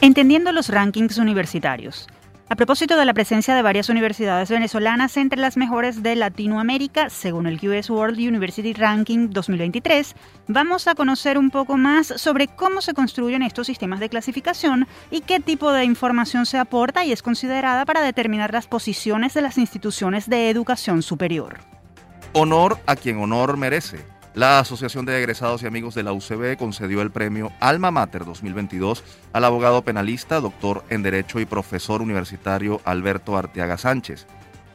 Entendiendo los rankings universitarios. A propósito de la presencia de varias universidades venezolanas entre las mejores de Latinoamérica, según el QS World University Ranking 2023, vamos a conocer un poco más sobre cómo se construyen estos sistemas de clasificación y qué tipo de información se aporta y es considerada para determinar las posiciones de las instituciones de educación superior. Honor a quien honor merece. La Asociación de Egresados y Amigos de la UCB concedió el premio Alma Mater 2022 al abogado penalista, doctor en Derecho y profesor universitario Alberto Arteaga Sánchez.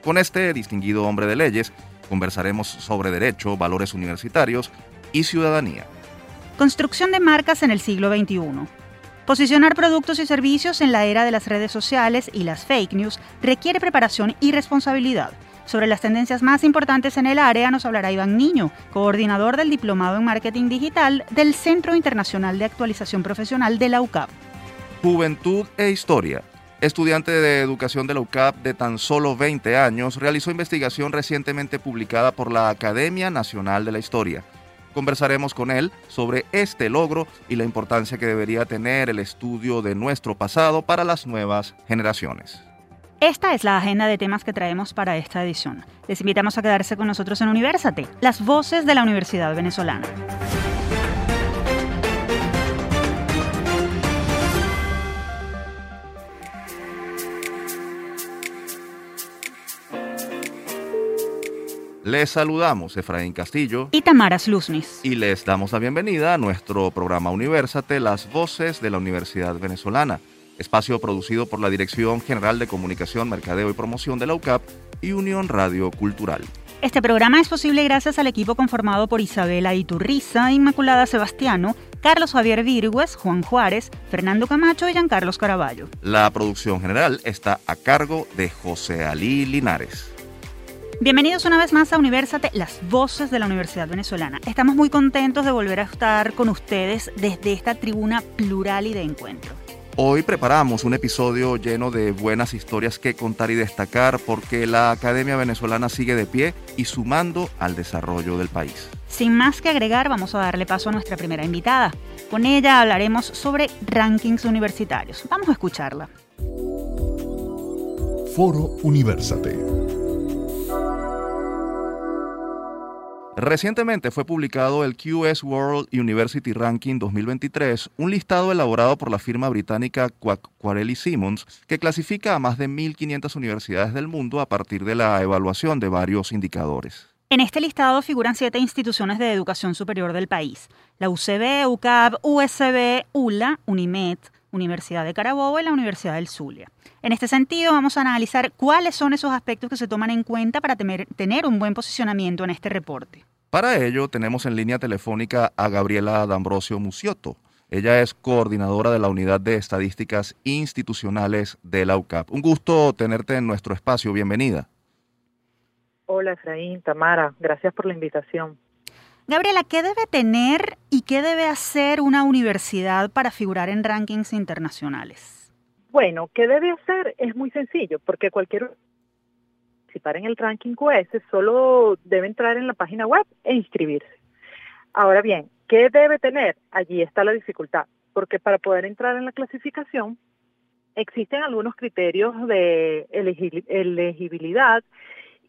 Con este distinguido hombre de leyes, conversaremos sobre derecho, valores universitarios y ciudadanía. Construcción de marcas en el siglo XXI. Posicionar productos y servicios en la era de las redes sociales y las fake news requiere preparación y responsabilidad. Sobre las tendencias más importantes en el área nos hablará Iván Niño, coordinador del Diplomado en Marketing Digital del Centro Internacional de Actualización Profesional de la UCAP. Juventud e Historia. Estudiante de educación de la UCAP de tan solo 20 años, realizó investigación recientemente publicada por la Academia Nacional de la Historia. Conversaremos con él sobre este logro y la importancia que debería tener el estudio de nuestro pasado para las nuevas generaciones. Esta es la agenda de temas que traemos para esta edición. Les invitamos a quedarse con nosotros en Universate, las voces de la Universidad Venezolana. Les saludamos Efraín Castillo y Tamara Sluznis. Y les damos la bienvenida a nuestro programa Universate, las voces de la Universidad Venezolana espacio producido por la Dirección General de Comunicación, Mercadeo y Promoción de la UCAP y Unión Radio Cultural. Este programa es posible gracias al equipo conformado por Isabela Iturriza, Inmaculada Sebastiano, Carlos Javier Virgües, Juan Juárez, Fernando Camacho y Giancarlos Caraballo. La producción general está a cargo de José Alí Linares. Bienvenidos una vez más a Universate, las voces de la Universidad Venezolana. Estamos muy contentos de volver a estar con ustedes desde esta tribuna plural y de encuentro. Hoy preparamos un episodio lleno de buenas historias que contar y destacar porque la Academia Venezolana sigue de pie y sumando al desarrollo del país. Sin más que agregar, vamos a darle paso a nuestra primera invitada. Con ella hablaremos sobre rankings universitarios. Vamos a escucharla. Foro Universate. Recientemente fue publicado el QS World University Ranking 2023, un listado elaborado por la firma británica Quarelli Simmons que clasifica a más de 1.500 universidades del mundo a partir de la evaluación de varios indicadores. En este listado figuran siete instituciones de educación superior del país: la UCB, UCAB, USB, ULA, UNIMED, Universidad de Carabobo y la Universidad del Zulia. En este sentido, vamos a analizar cuáles son esos aspectos que se toman en cuenta para tener un buen posicionamiento en este reporte. Para ello, tenemos en línea telefónica a Gabriela D'Ambrosio Muciotto. Ella es coordinadora de la Unidad de Estadísticas Institucionales de la UCAP. Un gusto tenerte en nuestro espacio. Bienvenida. Hola, Efraín, Tamara. Gracias por la invitación. Gabriela, ¿qué debe tener y qué debe hacer una universidad para figurar en rankings internacionales? Bueno, ¿qué debe hacer? Es muy sencillo, porque cualquier participar en el ranking QS solo debe entrar en la página web e inscribirse. Ahora bien, ¿qué debe tener? Allí está la dificultad, porque para poder entrar en la clasificación existen algunos criterios de elegibilidad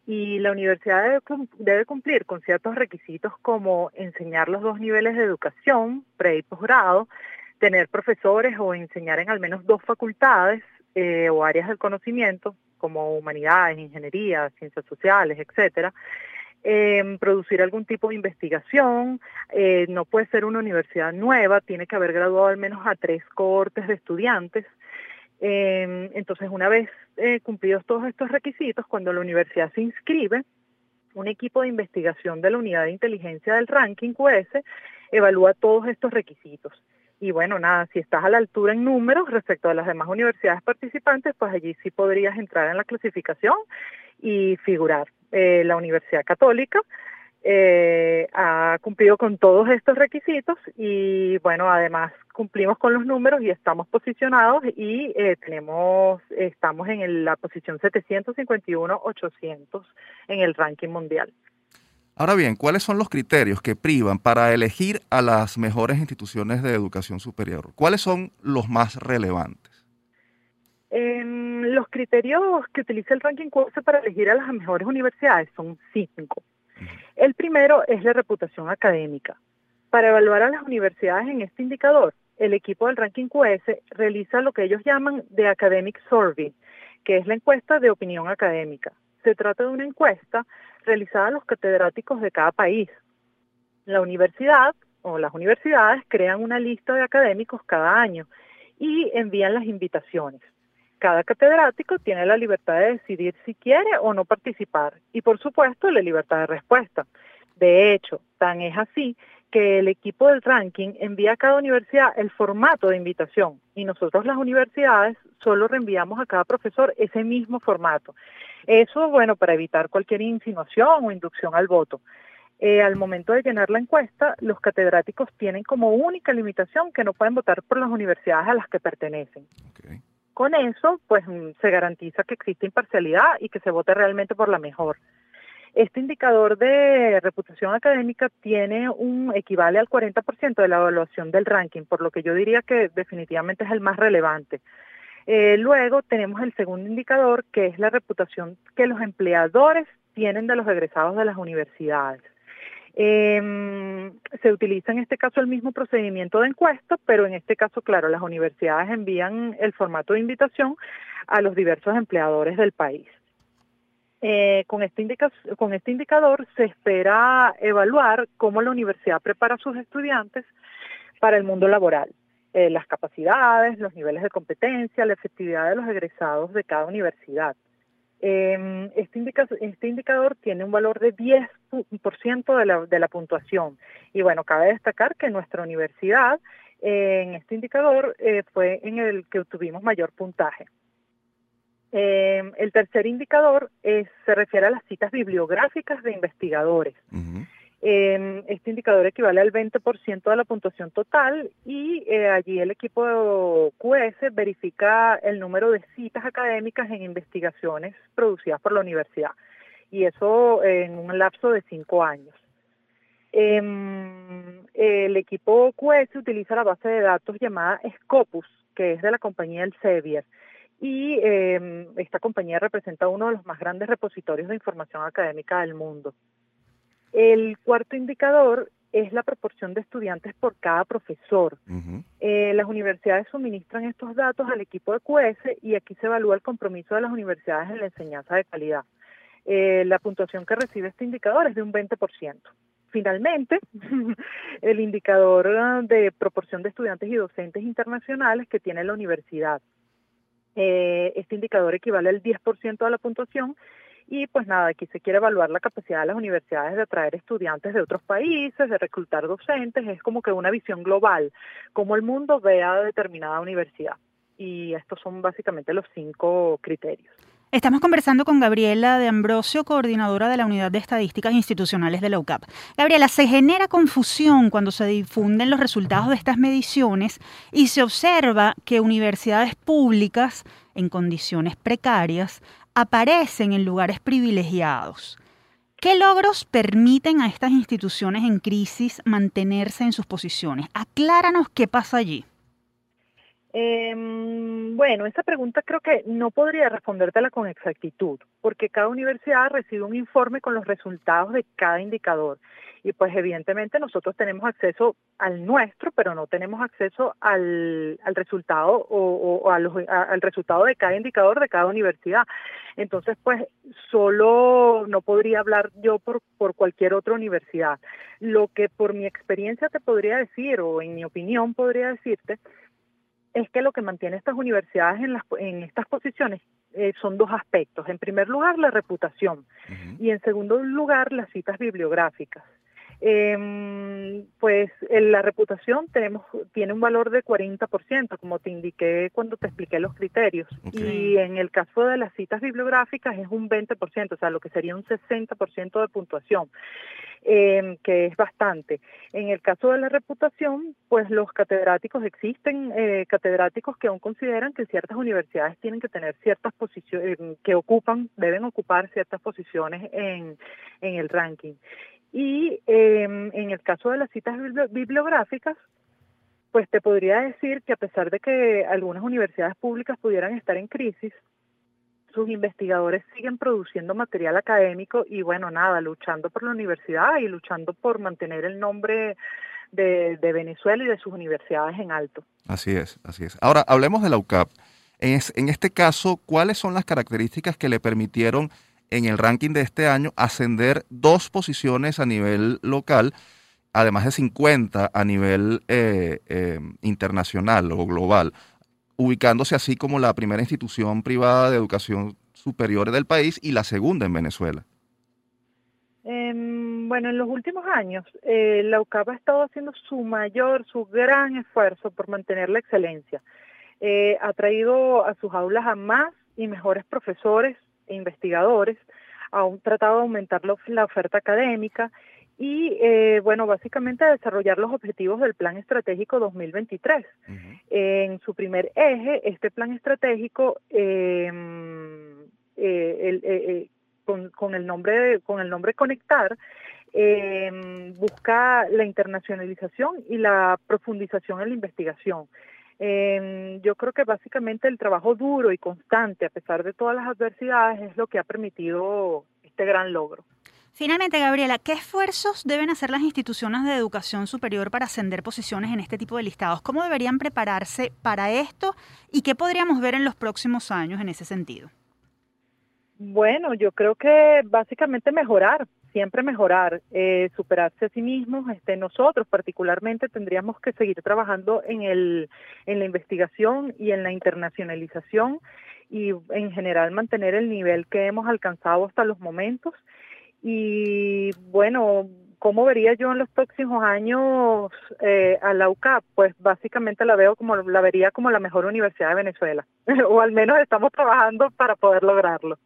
y la universidad debe, cumplir con ciertos requisitos como enseñar los dos niveles de educación, pre y posgrado, tener profesores o enseñar en al menos dos facultades eh, o áreas del conocimiento, como humanidades, ingeniería, ciencias sociales, etcétera. Em, producir algún tipo de investigación, eh, no puede ser una universidad nueva, tiene que haber graduado al menos a tres cohortes de estudiantes, Em, entonces, una vez eh, cumplidos todos estos requisitos, cuando la universidad se inscribe, un equipo de investigación de la unidad de inteligencia del ranking QS evalúa todos estos requisitos. Y bueno, nada, si estás a la altura en números respecto a las demás universidades participantes, pues allí sí podrías entrar en la clasificación y figurar. Eh, la Universidad Católica eh, ha cumplido con todos estos requisitos y bueno, además cumplimos con los números y estamos posicionados y eh, tenemos estamos en la posición 751-800 en el ranking mundial. Ahora bien, ¿cuáles son los criterios que privan para elegir a las mejores instituciones de educación superior? ¿Cuáles son los más relevantes? los criterios que utiliza el ranking QS para elegir a las mejores universidades son cinco. El primero es la reputación académica. Para evaluar a las universidades en este indicador, el equipo del ranking QS realiza lo que ellos llaman The Academic Survey, que es la encuesta de opinión académica. Se trata de una encuesta realizada a los catedráticos de cada país. La universidad o las universidades crean una lista de académicos cada año y envían las invitaciones. Cada catedrático tiene la libertad de decidir si quiere o no participar y por supuesto la libertad de respuesta. De hecho, tan es así que el equipo del ranking envía a cada universidad el formato de invitación y nosotros las universidades solo reenviamos a cada profesor ese mismo formato. Eso, bueno, para evitar cualquier insinuación o inducción al voto. Eh, al momento de llenar la encuesta, los catedráticos tienen como única limitación que no pueden votar por las universidades a las que pertenecen. Con eso, pues mm, se garantiza que existe imparcialidad y que se vote realmente por la mejor. Este indicador de reputación académica tiene un equivale al 40% de la evaluación del ranking, por lo que yo diría que definitivamente es el más relevante. Eh, luego tenemos el segundo indicador, que es la reputación que los empleadores tienen de los egresados de las universidades. Eh, se utiliza en este caso el mismo procedimiento de encuesta, pero en este caso, claro, las universidades envían el formato de invitación a los diversos empleadores del país. Eh, con, este con este indicador se espera evaluar cómo la universidad prepara a sus estudiantes para el mundo laboral, eh, las capacidades, los niveles de competencia, la efectividad de los egresados de cada universidad. Em, este, este, indicador tiene un valor de 10% de la, de la puntuación. Y bueno, cabe destacar que nuestra universidad en este indicador eh, fue en el que obtuvimos mayor puntaje. Em, el tercer indicador se refiere a las citas bibliográficas de investigadores. Este indicador equivale al 20% de la puntuación total y eh, allí el equipo QS verifica el número de citas académicas en investigaciones producidas por la universidad y eso en un lapso de cinco años. Em, el equipo QS utiliza la base de datos llamada Scopus, que es de la compañía Elsevier, y em, esta compañía representa uno de los más grandes repositorios de información académica del mundo. El cuarto indicador es la proporción de estudiantes por cada profesor. Eh, las universidades suministran estos datos al equipo de QS y aquí se evalúa el compromiso de las universidades en la enseñanza de calidad. Eh, la puntuación que recibe este indicador es de un 20%. Finalmente, el indicador de proporción de estudiantes y docentes internacionales que tiene la universidad. Eh, este indicador equivale al 10% de la puntuación y pues nada, aquí se quiere evaluar la capacidad de las universidades de atraer estudiantes de otros países, de reclutar docentes, es como que una visión global, como el mundo vea a determinada universidad. Y estos son básicamente los cinco criterios. Estamos conversando con Gabriela de Ambrosio, coordinadora de la Unidad de Estadísticas Institucionales de la UCAP. Gabriela, se genera confusión cuando se difunden los resultados de estas mediciones y se observa que universidades públicas en condiciones precarias aparecen en lugares privilegiados. ¿Qué logros permiten a estas instituciones en crisis mantenerse en sus posiciones? Acláranos qué pasa allí. Em, bueno, esa pregunta creo que no podría respondértela con exactitud, porque cada universidad recibe un informe con los resultados de cada indicador. Y pues evidentemente nosotros tenemos acceso al nuestro, pero no tenemos acceso al, resultado o, al resultado de cada indicador de cada universidad. Entonces, pues solo no podría hablar yo por, por cualquier otra universidad. Lo que por mi experiencia te podría decir, o en mi opinión podría decirte, es que lo que mantiene estas universidades en, las, en estas posiciones eh, son dos aspectos. En primer lugar, la reputación y en segundo lugar, las citas bibliográficas. Eh, pues la reputación tenemos tiene un valor de 40%, como te indiqué cuando te expliqué los criterios. Y en el caso de las citas bibliográficas es un 20%, o sea, lo que sería un 60% de puntuación. Eh, que es bastante. En el caso de la reputación, pues los catedráticos existen, eh, catedráticos que aún consideran que ciertas universidades tienen que tener ciertas posiciones, que ocupan, deben ocupar ciertas posiciones en, en el ranking. Y em, en el caso de las citas bibliográficas, pues te podría decir que a pesar de que algunas universidades públicas pudieran estar en crisis, sus investigadores siguen produciendo material académico y bueno, nada, luchando por la universidad y luchando por mantener el nombre de, Venezuela y de sus universidades en alto. Así es, así es. Ahora, hablemos de la UCAP. En, en este caso, ¿cuáles son las características que le permitieron en el ranking de este año ascender dos posiciones a nivel local? además de 50 a nivel eh, eh, internacional o global, ubicándose así como la primera institución privada de educación superior del país y la segunda en Venezuela. Em, bueno, en los últimos años, eh, la UCAP ha estado haciendo su mayor, su gran esfuerzo por mantener la excelencia. ha traído a sus aulas a más y mejores profesores investigadores, ha tratado de aumentar la oferta académica y, eh, bueno, básicamente desarrollar los objetivos del Plan Estratégico 2023. En su primer eje, este plan estratégico, eh, eh, con, el nombre, con el nombre Conectar, busca la internacionalización y la profundización en la investigación. Em, yo creo que básicamente el trabajo duro y constante, a pesar de todas las adversidades, es lo que ha permitido este gran logro. Finalmente, Gabriela, ¿qué esfuerzos deben hacer las instituciones de educación superior para ascender posiciones en este tipo de listados? ¿Cómo deberían prepararse para esto y qué podríamos ver en los próximos años en ese sentido? Bueno, yo creo que básicamente mejorar, siempre mejorar, eh, superarse a sí mismos. Este, nosotros particularmente tendríamos que seguir trabajando en, el, en la investigación y en la internacionalización y en general mantener el nivel que hemos alcanzado hasta los momentos y bueno, ¿cómo vería yo en los próximos años eh, a la UCAP? Pues básicamente la veo como la vería como la mejor universidad de Venezuela, o al menos estamos trabajando para poder lograrlo.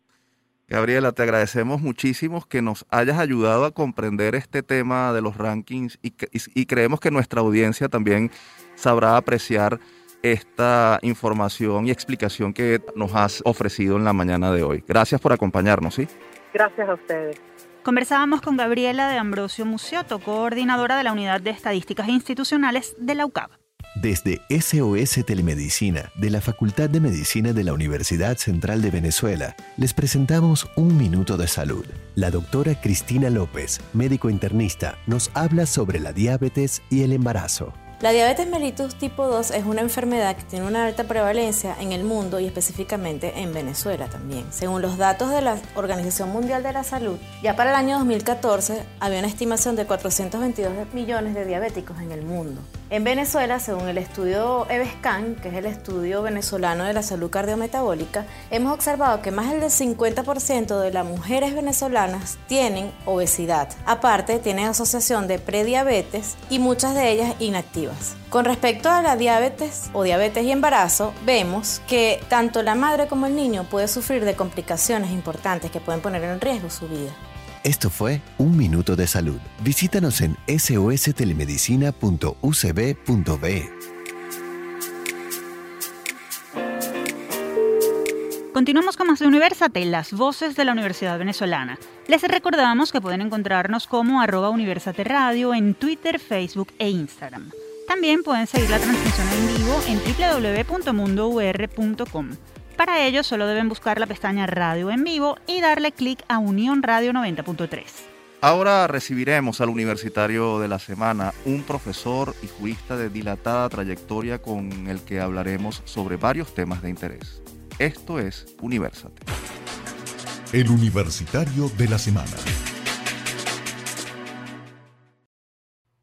Gabriela, te agradecemos muchísimo que nos hayas ayudado a comprender este tema de los rankings y, y creemos que nuestra audiencia también sabrá apreciar esta información y explicación que nos has ofrecido en la mañana de hoy. Gracias por acompañarnos, ¿sí? Gracias a ustedes. Conversábamos con Gabriela de Ambrosio Mucioto, coordinadora de la Unidad de Estadísticas Institucionales de la UCAB. Desde SOS Telemedicina de la Facultad de Medicina de la Universidad Central de Venezuela, les presentamos Un Minuto de Salud. La doctora Cristina López, médico internista, nos habla sobre la diabetes y el embarazo. La diabetes mellitus tipo 2 es una enfermedad que tiene una alta prevalencia en el mundo y específicamente en Venezuela también. Según los datos de la Organización Mundial de la Salud, ya para el año 2014 había una estimación de 422 millones de diabéticos en el mundo. En Venezuela, según el estudio EVESCAN, que es el estudio venezolano de la salud cardiometabólica, hemos observado que más del 50% de las mujeres venezolanas tienen obesidad. Aparte, tienen asociación de prediabetes y muchas de ellas inactivas. Con respecto a la diabetes o diabetes y embarazo, vemos que tanto la madre como el niño puede sufrir de complicaciones importantes que pueden poner en riesgo su vida. Esto fue Un Minuto de Salud. Visítanos en sostelemedicina.ucb.be. Continuamos con más de Universate, las voces de la Universidad Venezolana. Les recordamos que pueden encontrarnos como arroba Universate Radio en Twitter, Facebook e Instagram. También pueden seguir la transmisión en vivo en www.mundour.com. Para ello solo deben buscar la pestaña Radio en vivo y darle clic a Unión Radio 90.3. Ahora recibiremos al universitario de la semana, un profesor y jurista de dilatada trayectoria con el que hablaremos sobre varios temas de interés. Esto es Universate. El universitario de la semana.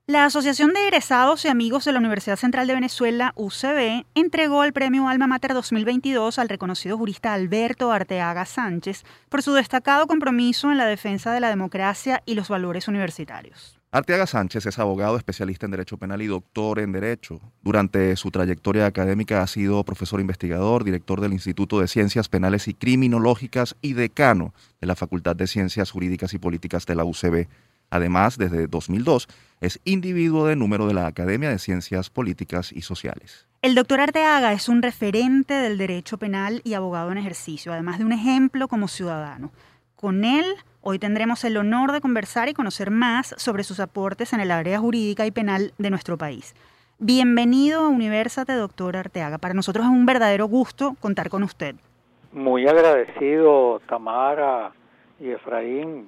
La Asociación de Egresados y Amigos de la Universidad Central de Venezuela, UCB, entregó el premio Alma Mater 2022 al reconocido jurista Alberto Arteaga Sánchez por su destacado compromiso en la defensa de la democracia y los valores universitarios. Arteaga Sánchez es abogado especialista en Derecho Penal y doctor en Derecho. Durante su trayectoria académica ha sido profesor investigador, director del Instituto de Ciencias Penales y Criminológicas y decano de la Facultad de Ciencias Jurídicas y Políticas de la UCB. Además, desde 2002, es individuo de número de la Academia de Ciencias Políticas y Sociales. El doctor Arteaga es un referente del derecho penal y abogado en ejercicio, además de un ejemplo como ciudadano. Con él Hoy tendremos el honor de conversar y conocer más sobre sus aportes en el área jurídica y penal de nuestro país. Bienvenido a Universate, doctor Arteaga. Para nosotros es un verdadero gusto contar con usted. Muy agradecido, Tamara y Efraín,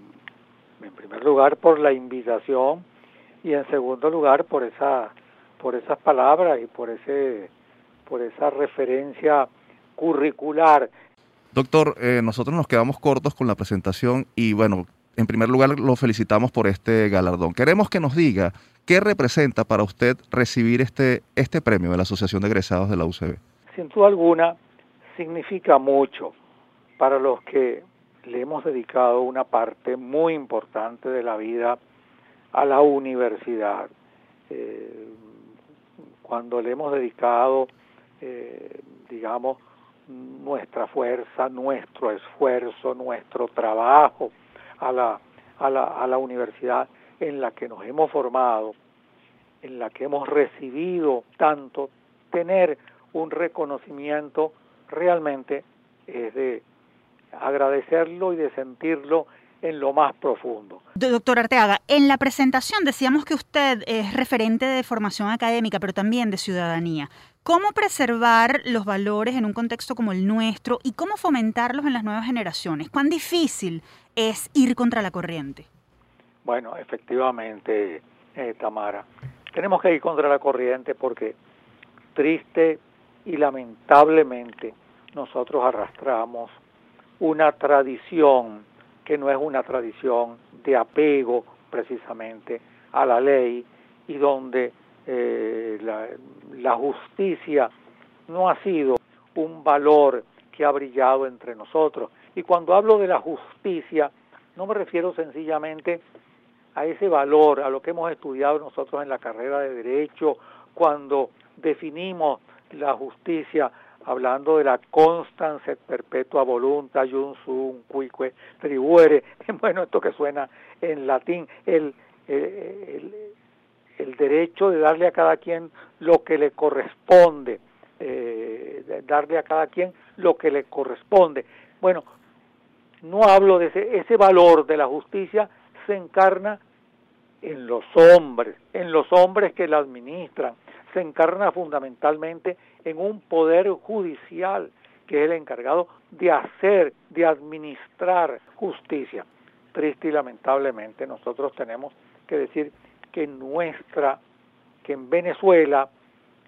en primer lugar por la invitación y en segundo lugar por esa por esas palabras y por ese por esa referencia curricular. Doctor, eh, nosotros nos quedamos cortos con la presentación y bueno, en primer lugar lo felicitamos por este galardón. Queremos que nos diga qué representa para usted recibir este, este premio de la Asociación de Egresados de la UCB. Sin duda alguna, significa mucho para los que le hemos dedicado una parte muy importante de la vida a la universidad. Eh, cuando le hemos dedicado, eh, digamos, nuestra fuerza, nuestro esfuerzo, nuestro trabajo a la, a, la, a la universidad en la que nos hemos formado, en la que hemos recibido tanto, tener un reconocimiento realmente es de agradecerlo y de sentirlo en lo más profundo. Doctor Arteaga, en la presentación decíamos que usted es referente de formación académica, pero también de ciudadanía. ¿Cómo preservar los valores en un contexto como el nuestro y cómo fomentarlos en las nuevas generaciones? ¿Cuán difícil es ir contra la corriente? Bueno, efectivamente, eh, Tamara, tenemos que ir contra la corriente porque triste y lamentablemente nosotros arrastramos una tradición que no es una tradición de apego precisamente a la ley y donde eh, la, justicia no ha sido un valor que ha brillado entre nosotros. Y cuando hablo de la justicia, no me refiero sencillamente a ese valor, a lo que hemos estudiado nosotros en la carrera de derecho, cuando definimos la justicia hablando de la constans et perpetua voluntas, jun sum cuique tribuere, bueno, esto que suena en latín, el, el, el, derecho de darle a cada quien lo que le corresponde, eh, darle a cada quien lo que le corresponde. Bueno, no hablo de ese, ese valor de la justicia, se encarna en los hombres, en los hombres que la administran, se encarna fundamentalmente en un poder judicial que es el encargado de hacer, de administrar justicia. Triste y lamentablemente nosotros tenemos que decir que nuestra, que en Venezuela,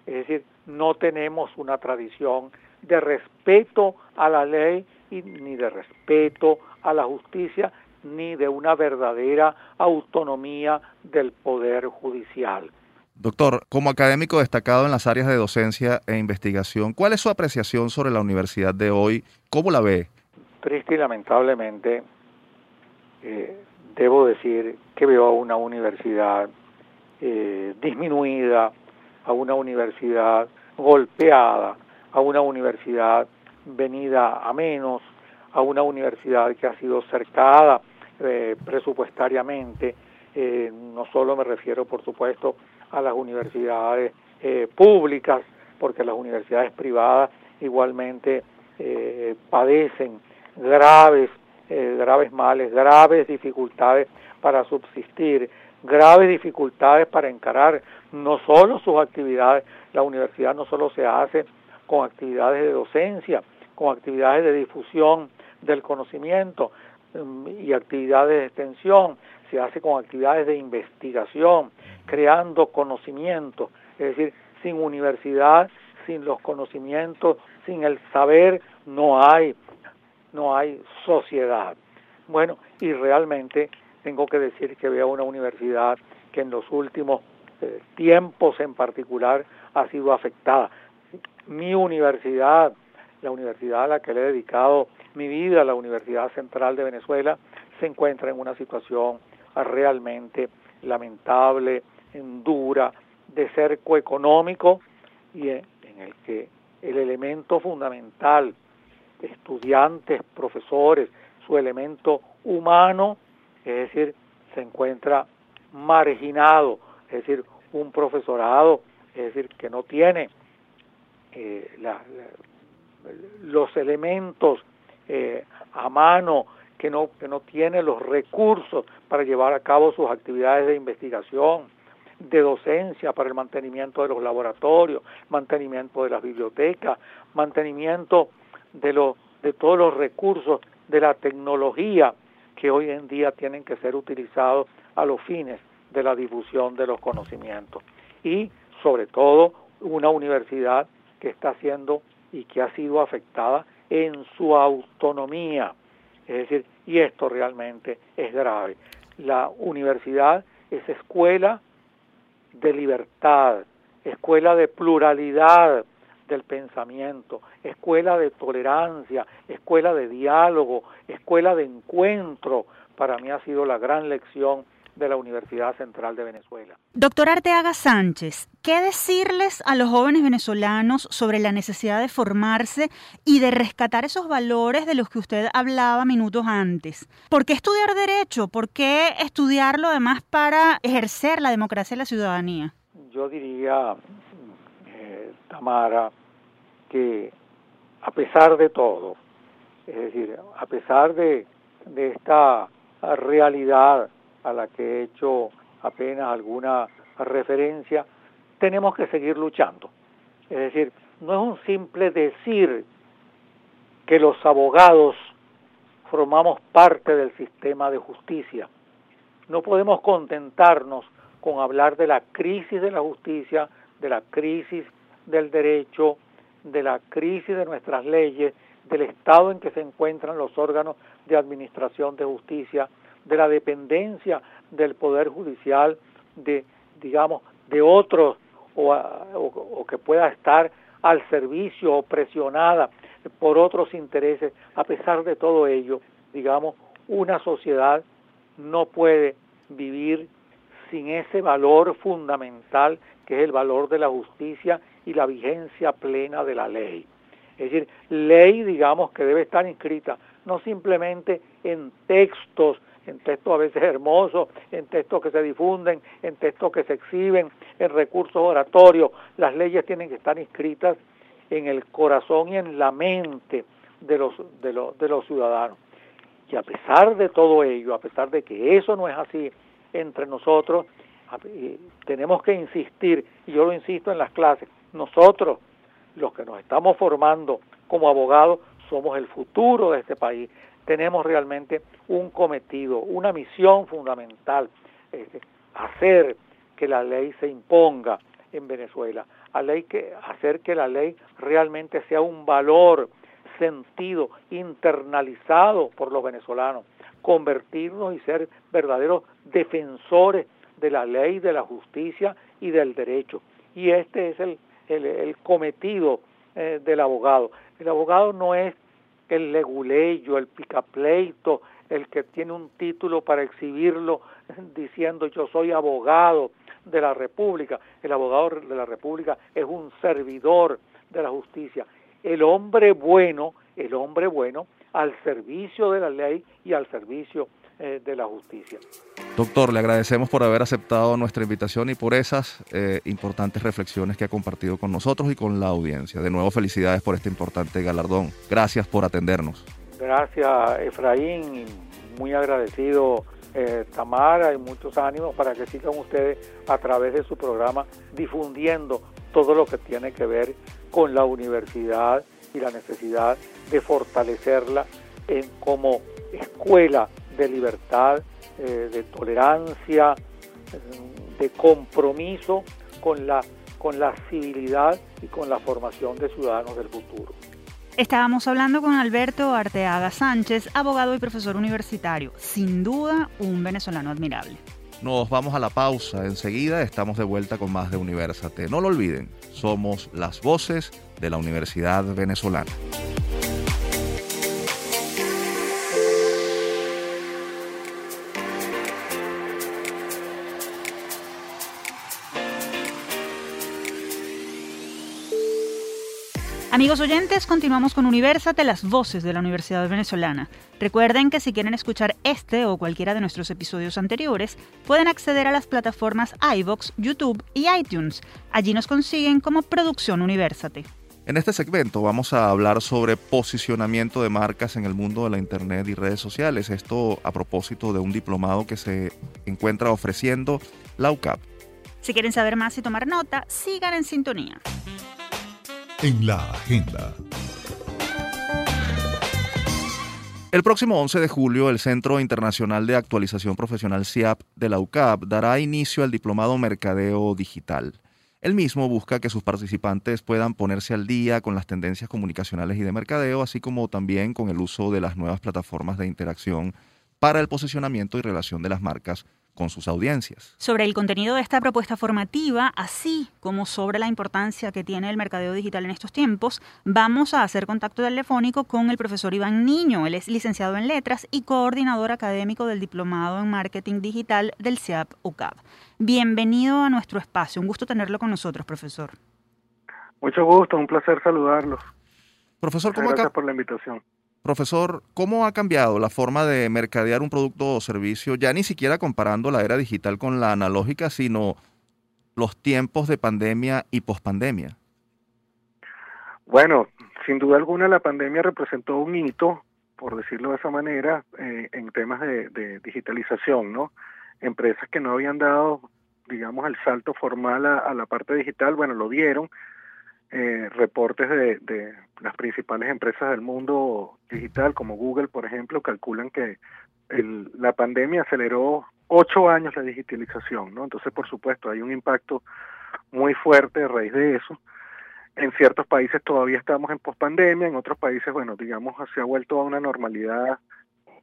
es decir, no tenemos una tradición de respeto a la ley y ni de respeto a la justicia, ni de una verdadera autonomía del poder judicial. Doctor, como académico destacado en las áreas de docencia e investigación, ¿cuál es su apreciación sobre la universidad de hoy? ¿Cómo la ve? Triste y lamentablemente, eh, debo decir que veo a una universidad eh, disminuida, a una universidad golpeada, a una universidad venida a menos, a una universidad que ha sido cercada eh, presupuestariamente. no solo me refiero, por supuesto, a las universidades eh, públicas, porque las universidades privadas igualmente eh, padecen graves, eh, graves males, graves dificultades para subsistir, graves dificultades para encarar no solo sus actividades, la universidad no solo se hace con actividades de docencia, con actividades de difusión del conocimiento mm, y actividades de extensión, se hace con actividades de investigación, creando conocimiento, es decir, sin universidad, sin los conocimientos, sin el saber, no hay, no hay sociedad. Bueno, y realmente tengo que decir que veo una universidad que en los últimos eh, tiempos en particular ha sido afectada. Mi universidad, la universidad a la que le he dedicado mi vida, la Universidad Central de Venezuela, se encuentra en una situación realmente lamentable, dura, de cerco económico y en el que el elemento fundamental, estudiantes, profesores, su elemento humano, es decir, se encuentra marginado, es decir, un profesorado, es decir, que no tiene eh, los elementos eh, a mano que no, que no tiene los recursos para llevar a cabo sus actividades de investigación, de docencia para el mantenimiento de los laboratorios, mantenimiento de las bibliotecas, mantenimiento de, los, de todos los recursos de la tecnología que hoy en día tienen que ser utilizados a los fines de la difusión de los conocimientos. Y sobre todo una universidad que está siendo y que ha sido afectada en su autonomía. Es decir, y esto realmente es grave. La universidad es escuela de libertad, escuela de pluralidad del pensamiento, escuela de tolerancia, escuela de diálogo, escuela de encuentro. Para mí ha sido la gran lección de la Universidad Central de Venezuela. Doctor Arteaga Sánchez, ¿qué decirles a los jóvenes venezolanos sobre la necesidad de formarse y de rescatar esos valores de los que usted hablaba minutos antes? ¿Por qué estudiar derecho? ¿Por qué estudiarlo además para ejercer la democracia y la ciudadanía? Yo diría, eh, Tamara, que a pesar de todo, es decir, a pesar de, de esta realidad a la que he hecho apenas alguna referencia, tenemos que seguir luchando. Es decir, no es un simple decir que los abogados formamos parte del sistema de justicia. No podemos contentarnos con hablar de la crisis de la justicia, de la crisis del derecho, de la crisis de nuestras leyes, del estado en que se encuentran los órganos de administración de justicia, de la dependencia del Poder Judicial, de, digamos, de otros o, o, que pueda estar al servicio o presionada por otros intereses, a pesar de todo ello, digamos, una sociedad no puede vivir sin ese valor fundamental que es el valor de la justicia y la vigencia plena de la ley. Es decir, ley, digamos, que debe estar inscrita no simplemente en textos en textos a veces hermosos, en textos que se difunden, en textos que se exhiben, en recursos oratorios. Las leyes tienen que estar inscritas en el corazón y en la mente de los, de los, de los ciudadanos. Y a pesar de todo ello, a pesar de que eso no es así entre nosotros, tenemos que insistir, y yo lo insisto en las clases, nosotros, los que nos estamos formando como abogados, somos el futuro de este país tenemos realmente un cometido, una misión fundamental, hacer que la ley se imponga en Venezuela, hacer que la ley realmente sea un valor sentido, internalizado por los venezolanos, convertirnos y ser verdaderos defensores de la ley, de la justicia y del derecho. Y este es el, el, cometido eh, del abogado. El abogado no es el leguleyo, el picapleito, el que tiene un título para exhibirlo diciendo yo soy abogado de la República. El abogado de la República es un servidor de la justicia. El hombre bueno, el hombre bueno al servicio de la ley y al servicio eh, de la justicia. Doctor, le agradecemos por haber aceptado nuestra invitación y por esas eh, importantes reflexiones que ha compartido con nosotros y con la audiencia. De nuevo, felicidades por este importante galardón. Gracias por atendernos. Gracias, Efraín. Muy agradecido, eh, Tamara, y muchos ánimos para que sigan ustedes a través de su programa difundiendo todo lo que tiene que ver con la universidad y la necesidad de fortalecerla en, como escuela de libertad, eh, de tolerancia, de compromiso con la, con la civilidad y con la formación de ciudadanos del futuro. Estábamos hablando con Alberto Arteaga Sánchez, abogado y profesor universitario, sin duda un venezolano admirable. Nos vamos a la pausa, enseguida estamos de vuelta con más de Universate. No lo olviden, somos las voces de la Universidad Venezolana. Amigos oyentes, continuamos con Universate, las voces de la Universidad Venezolana. Recuerden que si quieren escuchar este o cualquiera de nuestros episodios anteriores, pueden acceder a las plataformas iVox, YouTube y iTunes. Allí nos consiguen como Producción Universate. En este segmento vamos a hablar sobre posicionamiento de marcas en el mundo de la Internet y redes sociales. Esto a propósito de un diplomado que se encuentra ofreciendo la UCAP. Si quieren saber más y tomar nota, sigan en sintonía. En la agenda. El próximo 11 de julio, el Centro Internacional de Actualización Profesional CIAP de la UCAP dará inicio al diplomado Mercadeo Digital. El mismo busca que sus participantes puedan ponerse al día con las tendencias comunicacionales y de mercadeo, así como también con el uso de las nuevas plataformas de interacción para el posicionamiento y relación de las marcas con sus audiencias. Sobre el contenido de esta propuesta formativa, así como sobre la importancia que tiene el mercadeo digital en estos tiempos, vamos a hacer contacto telefónico con el profesor Iván Niño. Él es licenciado en letras y coordinador académico del Diplomado en Marketing Digital del CIAP UCAP. Bienvenido a nuestro espacio. Un gusto tenerlo con nosotros, profesor. Mucho gusto, un placer saludarlos. Profesor, ¿cómo Gracias por la invitación. Profesor, ¿cómo ha cambiado la forma de mercadear un producto o servicio, ya ni siquiera comparando la era digital con la analógica, sino los tiempos de pandemia y pospandemia? Bueno, sin duda alguna la pandemia representó un hito, por decirlo de esa manera, eh, en temas de, digitalización, ¿no? Empresas que no habían dado, digamos, el salto formal a, a la parte digital, bueno, lo dieron, eh, reportes de, las principales empresas del mundo digital, como Google, por ejemplo, calculan que el, la pandemia aceleró ocho años la digitalización, ¿no? Entonces, por supuesto, hay un impacto muy fuerte a raíz de eso. En ciertos países todavía estamos en pospandemia, en otros países, bueno, digamos, se ha vuelto a una normalidad,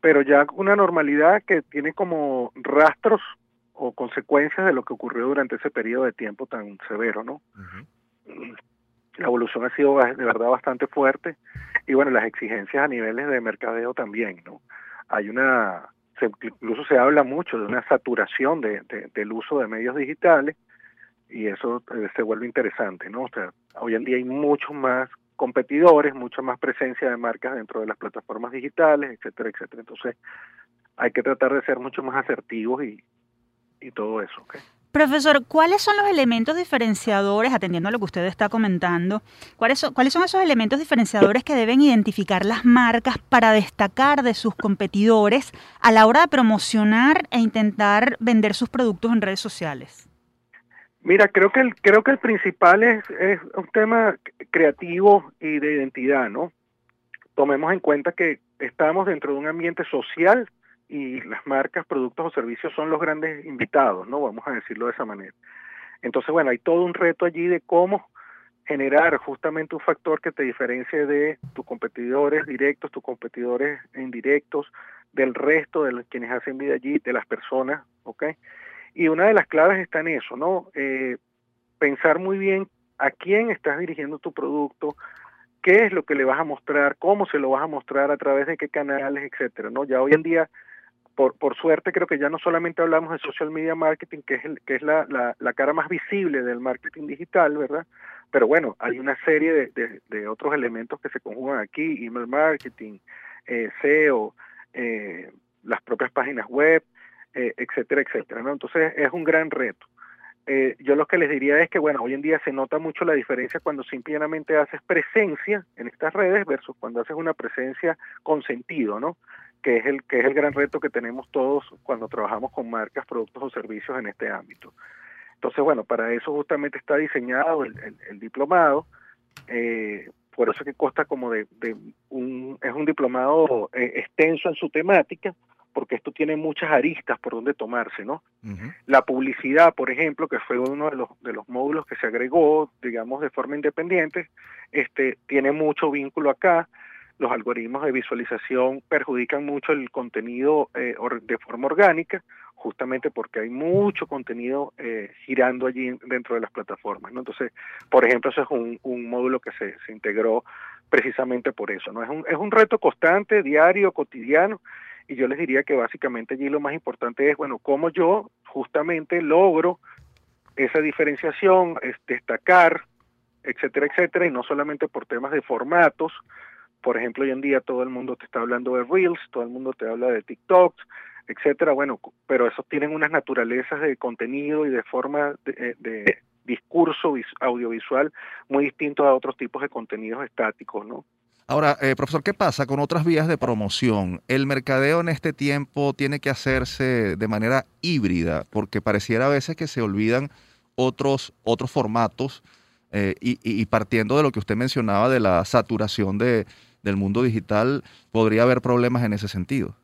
pero ya una normalidad que tiene como rastros o consecuencias de lo que ocurrió durante ese periodo de tiempo tan severo, ¿no? Uh la evolución ha sido de verdad bastante fuerte y bueno, las exigencias a niveles de mercadeo también, ¿no? Hay una, se, incluso se habla mucho de una saturación de, de, del uso de medios digitales y eso eh, se vuelve interesante, ¿no? O sea, hoy en día hay muchos más competidores, mucha más presencia de marcas dentro de las plataformas digitales, etcétera, etcétera. Entonces, hay que tratar de ser mucho más asertivos y, y todo eso, ¿ok? Profesor, ¿cuáles son los elementos diferenciadores, atendiendo a lo que usted está comentando, cuáles son, esos elementos diferenciadores que deben identificar las marcas para destacar de sus competidores a la hora de promocionar e intentar vender sus productos en redes sociales? Mira, creo que el, creo que el principal es un tema creativo y de identidad, ¿no? Tomemos en cuenta que estamos dentro de un ambiente social y las marcas, productos o servicios son los grandes invitados, ¿no? Vamos a decirlo de esa manera. Entonces, bueno, hay todo un reto allí de cómo generar justamente un factor que te diferencie de tus competidores directos, tus competidores indirectos, del resto de los, quienes hacen vida allí, de las personas, ¿ok? Y una de las claves está en eso, ¿no? Eh, pensar muy bien a quién estás dirigiendo tu producto, qué es lo que le vas a mostrar, cómo se lo vas a mostrar, a través de qué canales, etcétera, ¿no? Ya hoy en día por, por suerte creo que ya no solamente hablamos de social media marketing, que es, el, que es la, la, la, cara más visible del marketing digital, ¿verdad? Pero bueno, hay una serie de, de, otros elementos que se conjugan aquí, email marketing, eh, SEO, eh, las propias páginas web, eh, etcétera, etcétera, ¿no? Entonces es un gran reto. Yo lo que les diría es que, bueno, hoy en día se nota mucho la diferencia cuando simplemente haces presencia en estas redes versus cuando haces una presencia con sentido, ¿no? Que es el que es el gran reto que tenemos todos cuando trabajamos con marcas, productos o servicios en este ámbito. Entonces, bueno, para eso justamente está diseñado el, el, el diplomado, eh, por eso que consta como de, de, un, es un diplomado eh, extenso en su temática, porque esto tiene muchas aristas por donde tomarse, ¿no? Uh -huh. La publicidad, por ejemplo, que fue uno de los, de los módulos que se agregó, digamos, de forma independiente, este, tiene mucho vínculo acá, los algoritmos de visualización perjudican mucho el contenido eh, de forma orgánica, justamente porque hay mucho contenido eh, girando allí dentro de las plataformas. ¿no? Entonces, por ejemplo, ese es un, módulo que se, se, integró precisamente por eso. ¿no? Es, un, es un reto constante, diario, cotidiano, y yo les diría que básicamente allí lo más importante es, bueno, cómo yo justamente logro esa diferenciación, es destacar, etcétera, etcétera, y no solamente por temas de formatos, por ejemplo, hoy en día todo el mundo te está hablando de Reels, todo el mundo te habla de TikToks, etcétera, bueno, pero esos tienen unas naturalezas de contenido y de forma de, de, discurso audiovisual muy distinto a otros tipos de contenidos estáticos, ¿no? Ahora, eh, profesor, ¿qué pasa con otras vías de promoción? El mercadeo en este tiempo tiene que hacerse de manera híbrida, porque pareciera a veces que se olvidan otros, otros formatos eh, y, partiendo de lo que usted mencionaba de la saturación de, del mundo digital, podría haber problemas en ese sentido.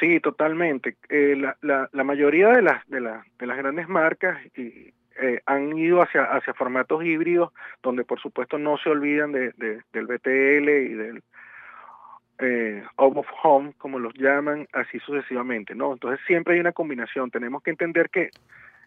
Sí, totalmente. Eh, la, la, la, mayoría de las, de, de las grandes marcas y, eh, han ido hacia, hacia formatos híbridos, donde por supuesto no se olvidan de, del BTL y del eh, out of home, como los llaman, así sucesivamente, ¿no? Entonces siempre hay una combinación. Tenemos que entender que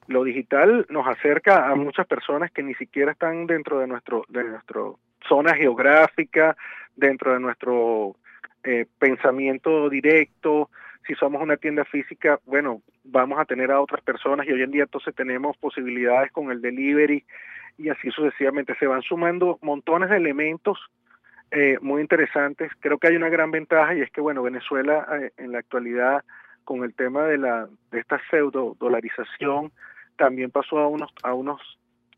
lo digital nos acerca a muchas personas que ni siquiera están dentro de nuestro de nuestro zona geográfica, dentro de nuestro eh, pensamiento directo, si somos una tienda física, bueno, vamos a tener a otras personas y hoy en día entonces tenemos posibilidades con el delivery y así sucesivamente. Se van sumando montones de elementos eh, muy interesantes. Creo que hay una gran ventaja y es que, bueno, Venezuela eh, en la actualidad con el tema de, la, de esta pseudo dolarización también pasó a unos, a unos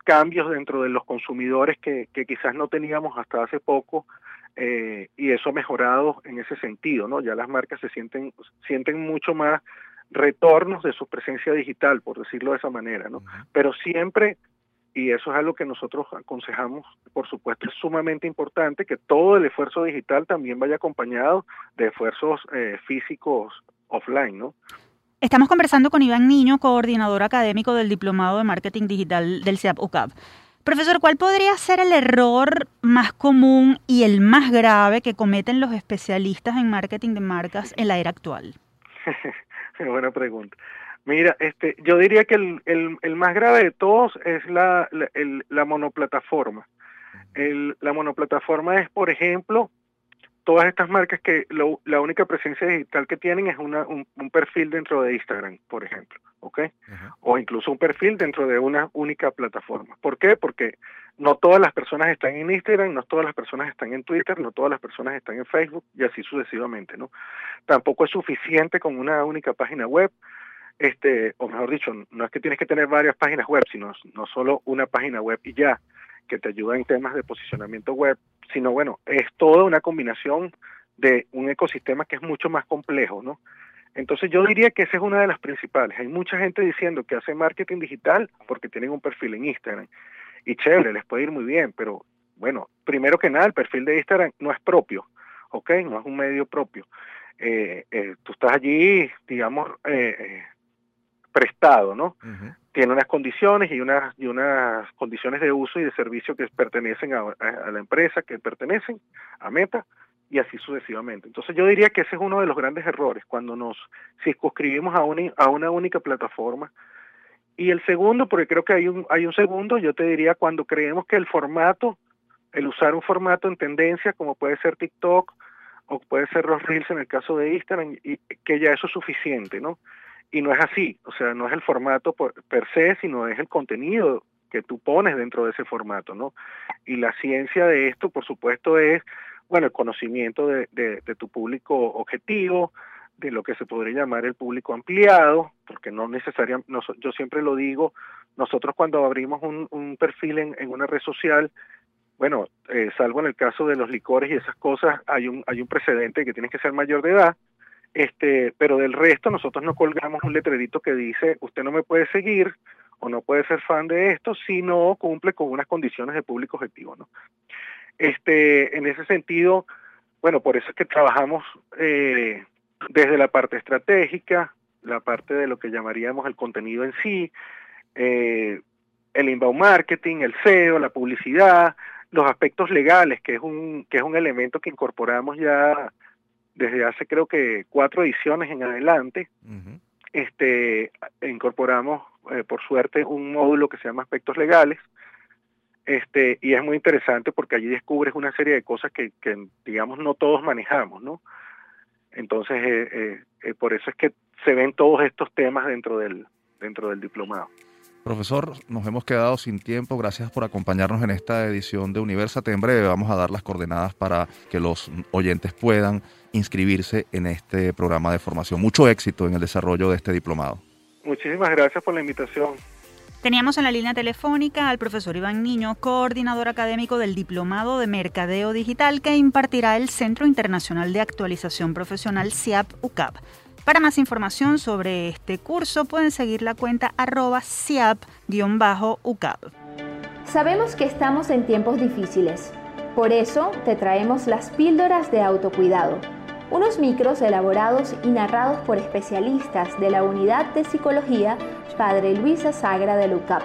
cambios dentro de los consumidores que, que quizás no teníamos hasta hace poco eh, y eso ha mejorado en ese sentido, ¿no? Ya las marcas se sienten, sienten mucho más retornos de su presencia digital, por decirlo de esa manera, ¿no? Pero siempre, y eso es algo que nosotros aconsejamos, por supuesto, es sumamente importante que todo el esfuerzo digital también vaya acompañado de esfuerzos eh, físicos offline, ¿no? Estamos conversando con Iván Niño, coordinador académico del Diplomado de Marketing Digital del CEAP UCAP. Profesor, ¿cuál podría ser el error más común y el más grave que cometen los especialistas en marketing de marcas en la era actual? Buena pregunta. Mira, este, yo diría que el, más grave de todos es la, la, la monoplataforma. La monoplataforma es, por ejemplo, todas estas marcas que la única presencia digital que tienen es una, un, perfil dentro de Instagram, por ejemplo, ¿ok? O incluso un perfil dentro de una única plataforma. ¿Por qué? Porque no todas las personas están en Instagram, no todas las personas están en Twitter, no todas las personas están en Facebook y así sucesivamente, ¿no? Tampoco es suficiente con una única página web, este, o mejor dicho, no es que tienes que tener varias páginas web, sino no solo una página web y ya, que te ayuda en temas de posicionamiento web, sino bueno, es toda una combinación de un ecosistema que es mucho más complejo, ¿no? Entonces yo diría que esa es una de las principales. Hay mucha gente diciendo que hace marketing digital porque tienen un perfil en Instagram. Y chévere, les puede ir muy bien, pero bueno, primero que nada, el perfil de Instagram no es propio, ¿ok? No es un medio propio. Eh, eh, tú estás allí, digamos, eh, prestado, ¿no? Tiene unas condiciones y unas, y unas condiciones de uso y de servicio que pertenecen a, la empresa, que pertenecen a Meta, y así sucesivamente. Entonces yo diría que ese es uno de los grandes errores, cuando nos circunscribimos a una, a una única plataforma. Y el segundo, porque creo que hay un, hay un segundo, yo te diría cuando creemos que el formato, el usar un formato en tendencia, como puede ser TikTok, o puede ser los Reels en el caso de Instagram, y que ya eso es suficiente, ¿no? Y no es así, o sea, no es el formato per se, sino es el contenido que tú pones dentro de ese formato, ¿no? Y la ciencia de esto, por supuesto, es, bueno, el conocimiento de, tu público objetivo, de lo que se podría llamar el público ampliado, porque no necesariamente, yo siempre lo digo, nosotros cuando abrimos un, perfil en, en, una red social, bueno, eh, salvo en el caso de los licores y esas cosas, hay un, hay un precedente que tienes que ser mayor de edad, este, pero del resto nosotros no colgamos un letrerito que dice usted no me puede seguir o no puede ser fan de esto si no cumple con unas condiciones de público objetivo, ¿no? Este, en ese sentido, bueno, por eso es que trabajamos eh, desde la parte estratégica, la parte de lo que llamaríamos el contenido en sí, eh, el inbound marketing, el SEO, la publicidad, los aspectos legales, que es un, que es un elemento que incorporamos ya desde hace creo que cuatro ediciones en adelante, este, incorporamos eh, por suerte un módulo que se llama aspectos legales, este, y es muy interesante porque allí descubres una serie de cosas que, que digamos, no todos manejamos, ¿no? Entonces, eh, eh, por eso es que se ven todos estos temas dentro del, dentro del diplomado. Profesor, nos hemos quedado sin tiempo. Gracias por acompañarnos en esta edición de Universate. En breve vamos a dar las coordenadas para que los oyentes puedan inscribirse en este programa de formación. Mucho éxito en el desarrollo de este diplomado. Muchísimas gracias por la invitación. Teníamos en la línea telefónica al profesor Iván Niño, coordinador académico del Diplomado de Mercadeo Digital que impartirá el Centro Internacional de Actualización Profesional CIAP UCAP. Para más información sobre este curso pueden seguir la cuenta arroba CIAP-UCAP. Sabemos que estamos en tiempos difíciles. Por eso te traemos las píldoras de autocuidado. Unos micros elaborados y narrados por especialistas de la Unidad de Psicología Padre Luisa Sagra de LUCAP,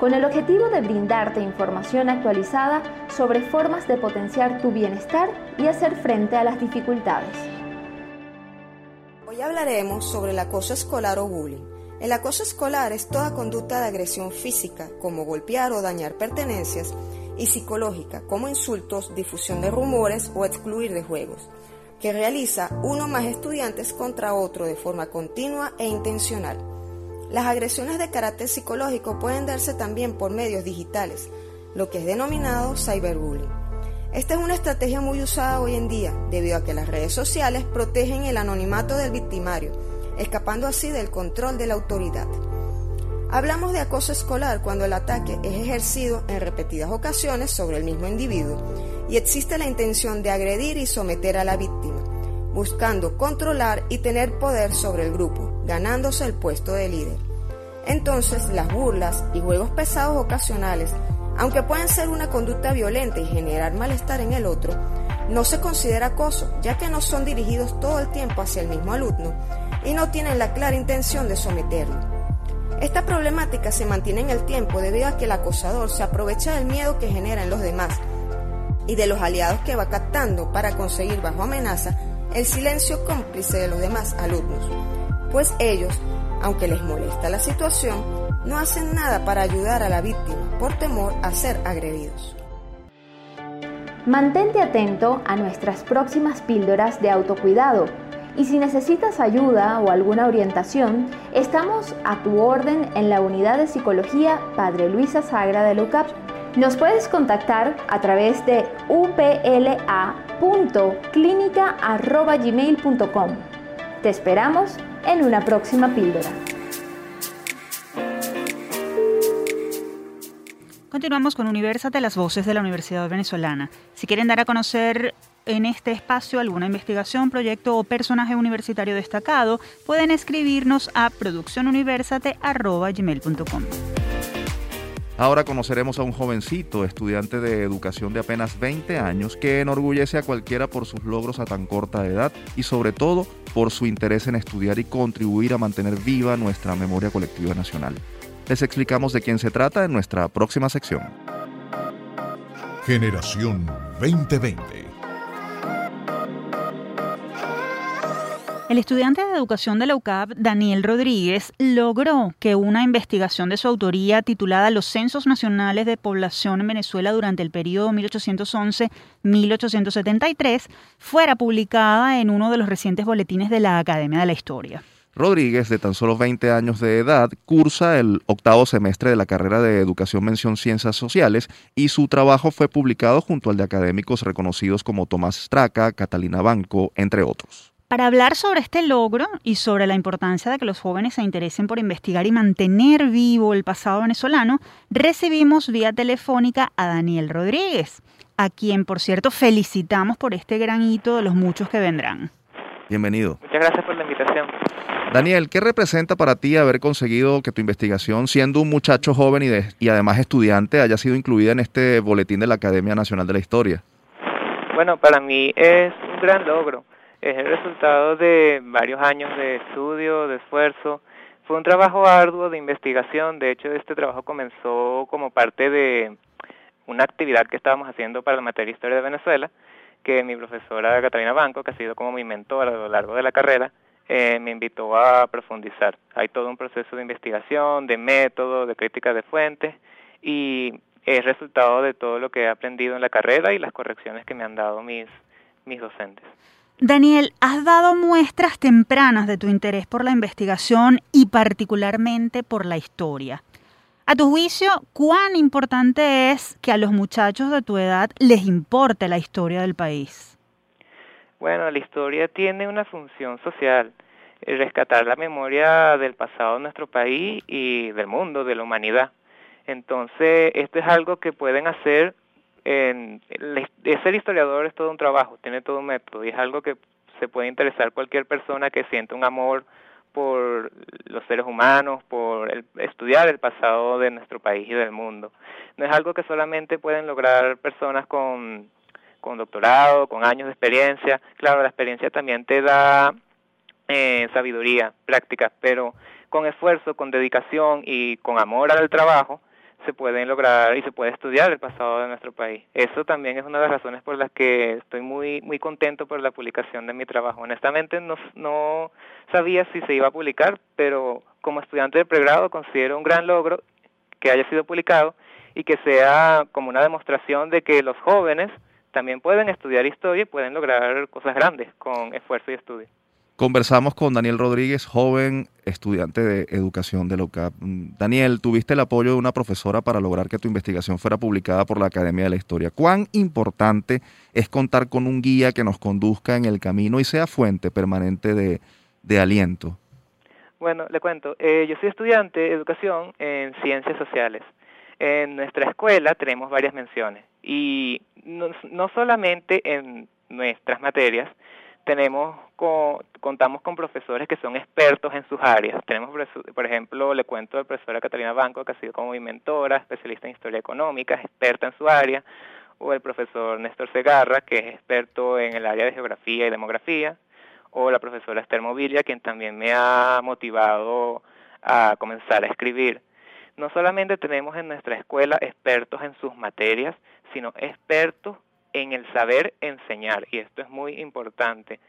con el objetivo de brindarte información actualizada sobre formas de potenciar tu bienestar y hacer frente a las dificultades. Hoy hablaremos sobre el acoso escolar o bullying. El acoso escolar es toda conducta de agresión física, como golpear o dañar pertenencias, y psicológica, como insultos, difusión de rumores o excluir de juegos, que realiza uno más estudiantes contra otro de forma continua e intencional. Las agresiones de carácter psicológico pueden darse también por medios digitales, lo que es denominado cyberbullying. Esta es una estrategia muy usada hoy en día, debido a que las redes sociales protegen el anonimato del victimario, escapando así del control de la autoridad. Hablamos de acoso escolar cuando el ataque es ejercido en repetidas ocasiones sobre el mismo individuo y existe la intención de agredir y someter a la víctima, buscando controlar y tener poder sobre el grupo, ganándose el puesto de líder. Entonces, las burlas y juegos pesados ocasionales, aunque pueden ser una conducta violenta y generar malestar en el otro, no se considera acoso, ya que no son dirigidos todo el tiempo hacia el mismo alumno y no tienen la clara intención de someterlo. Esta problemática se mantiene en el tiempo debido a que el acosador se aprovecha del miedo que genera en los demás y de los aliados que va captando para conseguir bajo amenaza el silencio cómplice de los demás alumnos pues ellos, aunque les molesta la situación, no hacen nada para ayudar a la víctima por temor a ser agredidos. Mantente atento a nuestras próximas píldoras de autocuidado y si necesitas ayuda o alguna orientación, estamos a tu orden en la unidad de psicología Padre Luisa Sagra de LUCAP. Nos puedes contactar a través de upla.clinica.gmail.com. Te esperamos en una próxima píldora. Continuamos con Universate, las voces de la Universidad Venezolana. Si quieren dar a conocer en este espacio alguna investigación, proyecto o personaje universitario destacado, pueden escribirnos a produccionuniversate.gmail.com. Ahora conoceremos a un jovencito, estudiante de educación de apenas 20 años, que enorgullece a cualquiera por sus logros a tan corta edad y sobre todo por su interés en estudiar y contribuir a mantener viva nuestra memoria colectiva nacional. Les explicamos de quién se trata en nuestra próxima sección. Generación 2020 El estudiante de educación de la UCAP, Daniel Rodríguez, logró que una investigación de su autoría titulada Los Censos Nacionales de Población en Venezuela durante el periodo 1811-1873 fuera publicada en uno de los recientes boletines de la Academia de la Historia. Rodríguez, de tan solo 20 años de edad, cursa el octavo semestre de la carrera de Educación Mención Ciencias Sociales y su trabajo fue publicado junto al de académicos reconocidos como Tomás Straca, Catalina Banco, entre otros. Para hablar sobre este logro y sobre la importancia de que los jóvenes se interesen por investigar y mantener vivo el pasado venezolano, recibimos vía telefónica a Daniel Rodríguez, a quien, por cierto, felicitamos por este gran hito de los muchos que vendrán. Bienvenido. Muchas gracias por la invitación. Daniel, ¿qué representa para ti haber conseguido que tu investigación, siendo un muchacho joven y, y además estudiante, haya sido incluida en este boletín de la Academia Nacional de la Historia? Bueno, para mí es un gran logro es el resultado de varios años de estudio, de esfuerzo. Fue un trabajo arduo de investigación, de hecho este trabajo comenzó como parte de una actividad que estábamos haciendo para la materia Historia de Venezuela, que mi profesora Catalina Banco, que ha sido como mi mentor a lo largo de la carrera, eh, me invitó a profundizar. Hay todo un proceso de investigación, de método, de crítica de fuentes y es resultado de todo lo que he aprendido en la carrera y las correcciones que me han dado mis, mis docentes. Daniel, has dado muestras tempranas de tu interés por la investigación y particularmente por la historia. A tu juicio, ¿cuán importante es que a los muchachos de tu edad les importe la historia del país? Bueno, la historia tiene una función social. rescatar la memoria del pasado de nuestro país y del mundo, de la humanidad. Entonces, esto es algo que pueden hacer. En, ser historiador es todo un trabajo, tiene todo un método y es algo que se puede interesar cualquier persona que siente un amor por los seres humanos, por estudiar el pasado de nuestro país y del mundo. No es algo que solamente pueden lograr personas con, con doctorado, con años de experiencia. Claro, la experiencia también te da eh, sabiduría, práctica, pero con esfuerzo, con dedicación y con amor al trabajo, se pueden lograr y se puede estudiar el pasado de nuestro país. Eso también es una de las razones por las que estoy muy muy contento por la publicación de mi trabajo. Honestamente no, no sabía si se iba a publicar, pero como estudiante de pregrado considero un gran logro que haya sido publicado y que sea como una demostración de que los jóvenes también pueden estudiar historia y pueden lograr cosas grandes con esfuerzo y estudio. Conversamos con Daniel Rodríguez, joven estudiante de educación de la UCAP. Mm, Daniel, tuviste el apoyo de una profesora para lograr que tu investigación fuera publicada por la Academia de la Historia. ¿Cuán importante es contar con un guía que nos conduzca en el camino y sea fuente permanente de, aliento? Bueno, le cuento. Eh, yo soy estudiante de educación en ciencias sociales. En nuestra escuela tenemos varias menciones y no solamente en nuestras materias, tenemos contamos con profesores que son expertos en sus áreas. Tenemos, por ejemplo, le cuento a la profesora Catalina Banco, que ha sido como mi mentora, especialista en historia económica, experta en su área, o el profesor Néstor Segarra, que es experto en el área de geografía y demografía, o la profesora Esther Mobilia, quien también me ha motivado a comenzar a escribir. No solamente tenemos en nuestra escuela expertos en sus materias, sino expertos en el saber enseñar, y esto es muy importante.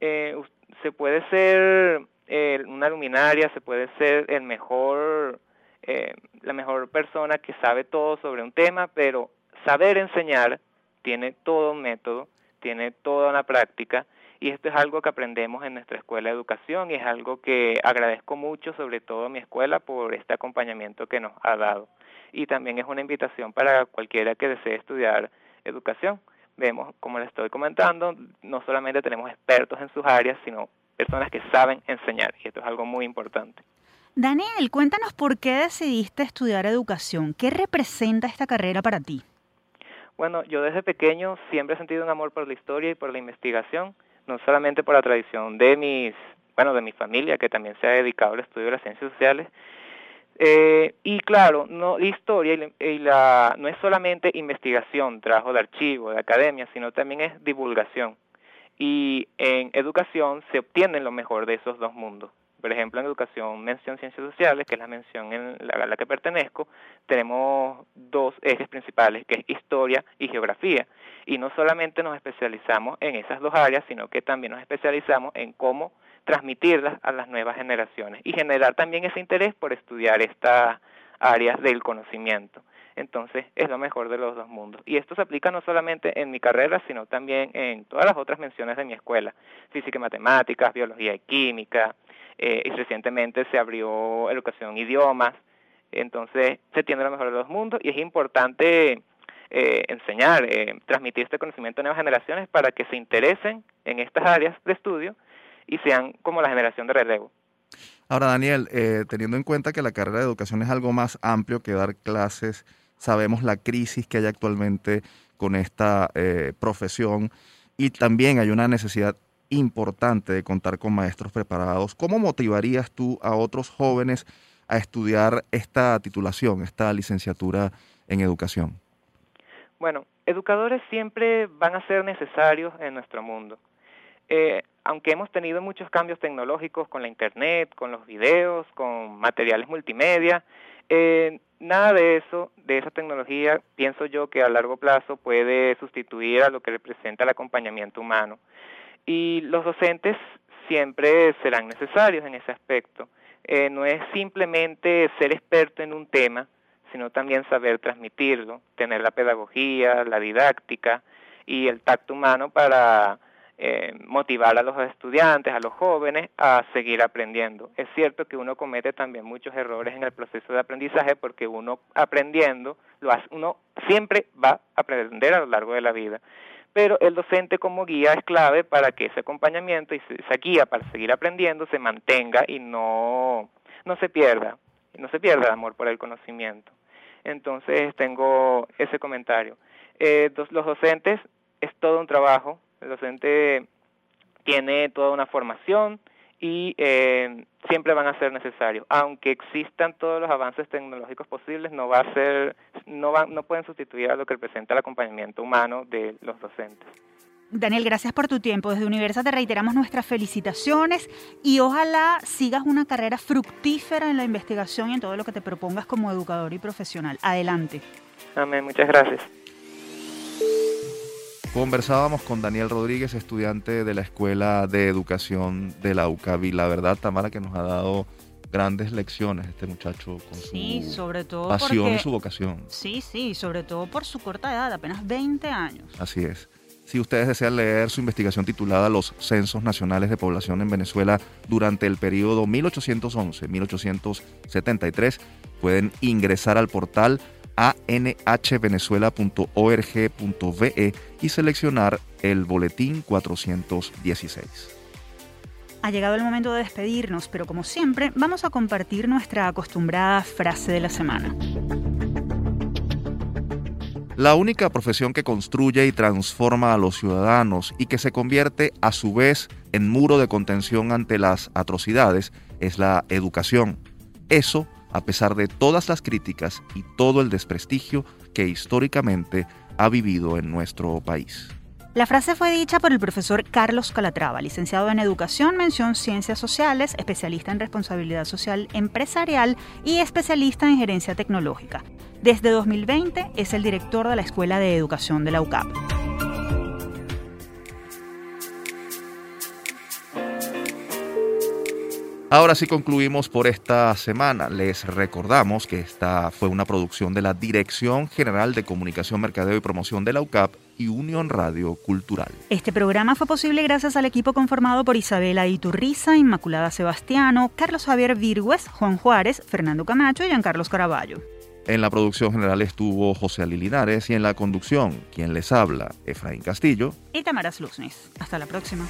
Eh, se puede ser eh, una luminaria, se puede ser el mejor, eh, la mejor persona que sabe todo sobre un tema, pero saber enseñar tiene todo un método, tiene toda una práctica, y esto es algo que aprendemos en nuestra escuela de educación y es algo que agradezco mucho, sobre todo a mi escuela, por este acompañamiento que nos ha dado. Y también es una invitación para cualquiera que desee estudiar educación. Vemos, como les estoy comentando, no solamente tenemos expertos en sus áreas, sino personas que saben enseñar, y esto es algo muy importante. Daniel, cuéntanos por qué decidiste estudiar educación. ¿Qué representa esta carrera para ti? Bueno, yo desde pequeño siempre he sentido un amor por la historia y por la investigación, no solamente por la tradición de mis, bueno, de mi familia, que también se ha dedicado al estudio de las ciencias sociales, eh, y claro, no, la historia y la, no es solamente investigación, trabajo de archivo, de academia, sino también es divulgación. Y en educación se obtiene lo mejor de esos dos mundos. Por ejemplo, en educación, mención ciencias sociales, que es la mención en la, a la que pertenezco, tenemos dos ejes principales, que es historia y geografía. Y no solamente nos especializamos en esas dos áreas, sino que también nos especializamos en cómo transmitirlas a las nuevas generaciones y generar también ese interés por estudiar estas áreas del conocimiento. Entonces es lo mejor de los dos mundos. Y esto se aplica no solamente en mi carrera, sino también en todas las otras menciones de mi escuela, física y matemáticas, biología y química, eh, y recientemente se abrió educación idiomas. Entonces se tiene lo mejor de los dos mundos y es importante eh, enseñar, eh, transmitir este conocimiento a nuevas generaciones para que se interesen en estas áreas de estudio y sean como la generación de relevo. Ahora, Daniel, eh, teniendo en cuenta que la carrera de educación es algo más amplio que dar clases, sabemos la crisis que hay actualmente con esta eh, profesión y también hay una necesidad importante de contar con maestros preparados. ¿Cómo motivarías tú a otros jóvenes a estudiar esta titulación, esta licenciatura en educación? Bueno, educadores siempre van a ser necesarios en nuestro mundo. Eh, aunque hemos tenido muchos cambios tecnológicos con la Internet, con los videos, con materiales multimedia, eh, nada de eso, de esa tecnología, pienso yo que a largo plazo puede sustituir a lo que representa el acompañamiento humano. Y los docentes siempre serán necesarios en ese aspecto. Eh, no es simplemente ser experto en un tema, sino también saber transmitirlo, tener la pedagogía, la didáctica y el tacto humano para eh, motivar a los estudiantes, a los jóvenes a seguir aprendiendo. Es cierto que uno comete también muchos errores en el proceso de aprendizaje porque uno aprendiendo, lo hace, uno siempre va a aprender a lo largo de la vida. pero el docente como guía es clave para que ese acompañamiento y esa guía para seguir aprendiendo se mantenga y no, no se pierda, no se pierda el amor por el conocimiento. Entonces tengo ese comentario. Eh, los docentes es todo un trabajo, el docente tiene toda una formación y eh, siempre van a ser necesarios. Aunque existan todos los avances tecnológicos posibles, no va a ser, no, va, no pueden sustituir a lo que representa el acompañamiento humano de los docentes. Daniel, gracias por tu tiempo. Desde Universa te reiteramos nuestras felicitaciones y ojalá sigas una carrera fructífera en la investigación y en todo lo que te propongas como educador y profesional. Adelante. Amén, muchas gracias. Conversábamos con Daniel Rodríguez, estudiante de la Escuela de Educación de la UCAB. Y la verdad, Tamara, que nos ha dado grandes lecciones este muchacho con sí, su sobre todo pasión y su vocación. Sí, sí, sobre todo por su corta edad, apenas 20 años. Así es. Si ustedes desean leer su investigación titulada Los Censos Nacionales de Población en Venezuela durante el periodo 1811-1873, pueden ingresar al portal anhvenezuela.org.be y seleccionar el boletín 416. Ha llegado el momento de despedirnos, pero como siempre vamos a compartir nuestra acostumbrada frase de la semana. La única profesión que construye y transforma a los ciudadanos y que se convierte a su vez en muro de contención ante las atrocidades es la educación. Eso a pesar de todas las críticas y todo el desprestigio que históricamente ha vivido en nuestro país. La frase fue dicha por el profesor Carlos Calatrava, licenciado en Educación, mención Ciencias Sociales, especialista en Responsabilidad Social Empresarial y especialista en Gerencia Tecnológica. Desde 2020 es el director de la Escuela de Educación de la UCAP. Ahora sí concluimos por esta semana. Les recordamos que esta fue una producción de la Dirección General de Comunicación, Mercadeo y Promoción de la UCAP y Unión Radio Cultural. Este programa fue posible gracias al equipo conformado por Isabela Iturriza, Inmaculada Sebastiano, Carlos Javier Virgües, Juan Juárez, Fernando Camacho y Giancarlos Caraballo. En la producción general estuvo José Ali Linares y en la conducción, quien les habla, Efraín Castillo y Tamara Luznis. Hasta la próxima.